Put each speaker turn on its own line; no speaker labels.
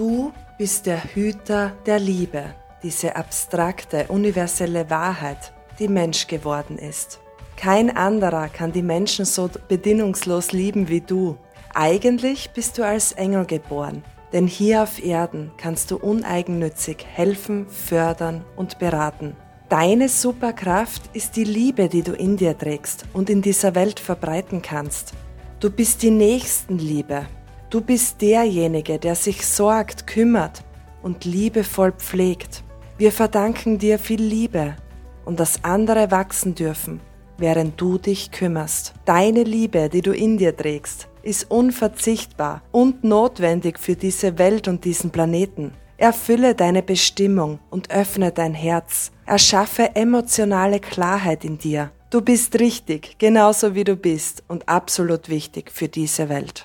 Du bist der Hüter der Liebe, diese abstrakte, universelle Wahrheit, die Mensch geworden ist. Kein anderer kann die Menschen so bedingungslos lieben wie du. Eigentlich bist du als Engel geboren, denn hier auf Erden kannst du uneigennützig helfen, fördern und beraten. Deine Superkraft ist die Liebe, die du in dir trägst und in dieser Welt verbreiten kannst. Du bist die Nächstenliebe, Du bist derjenige, der sich sorgt, kümmert und liebevoll pflegt. Wir verdanken dir viel Liebe und dass andere wachsen dürfen, während du dich kümmerst. Deine Liebe, die du in dir trägst, ist unverzichtbar und notwendig für diese Welt und diesen Planeten. Erfülle deine Bestimmung und öffne dein Herz. Erschaffe emotionale Klarheit in dir. Du bist richtig, genauso wie du bist und absolut wichtig für diese Welt.